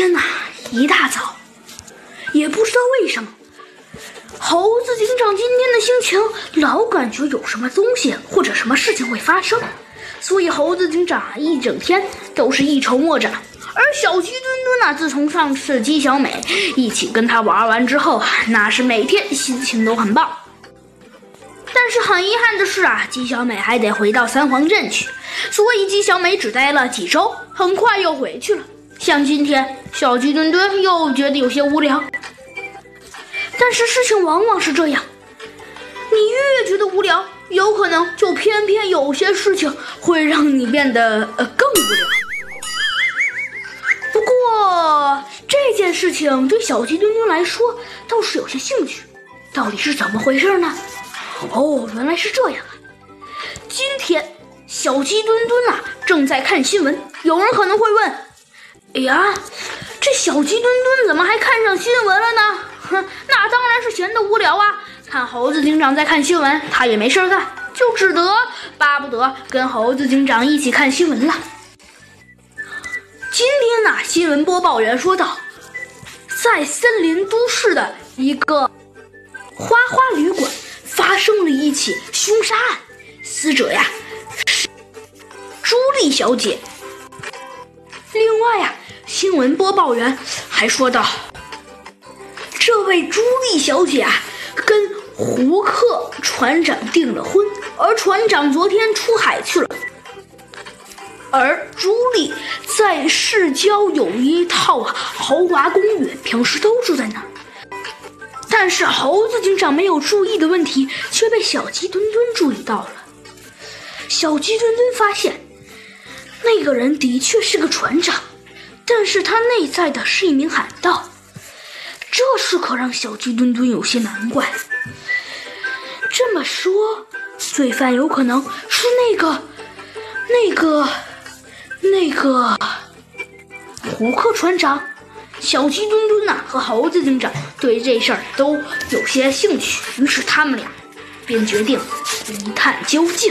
天呐，一大早，也不知道为什么，猴子警长今天的心情老感觉有什么东西或者什么事情会发生，所以猴子警长一整天都是一筹莫展。而小鸡墩墩呢，自从上次鸡小美一起跟他玩完之后，那是每天心情都很棒。但是很遗憾的是啊，鸡小美还得回到三皇镇去，所以鸡小美只待了几周，很快又回去了。像今天，小鸡墩墩又觉得有些无聊。但是事情往往是这样，你越觉得无聊，有可能就偏偏有些事情会让你变得呃更无聊。不过这件事情对小鸡墩墩来说倒是有些兴趣，到底是怎么回事呢？哦，原来是这样啊！今天小鸡墩墩啊正在看新闻，有人可能会问：“哎呀，这小鸡墩墩怎么还看上新闻了呢？”哼，那当然是闲得无聊啊！看猴子警长在看新闻，他也没事干，就只得巴不得跟猴子警长一起看新闻了。今天呐，新闻播报员说道，在森林都市的一个花花旅馆。发生了一起凶杀案，死者呀是朱莉小姐。另外呀，新闻播报员还说道，这位朱莉小姐啊跟胡克船长订了婚，而船长昨天出海去了，而朱莉在市郊有一套豪华公寓，平时都住在那儿。但是猴子警长没有注意的问题，却被小鸡墩墩注意到了。小鸡墩墩发现，那个人的确是个船长，但是他内在的是一名海盗，这事可让小鸡墩墩有些难怪。这么说，罪犯有可能是那个、那个、那个胡克船长。小鸡墩墩呐和猴子警长对这事儿都有些兴趣，于是他们俩便决定一探究竟。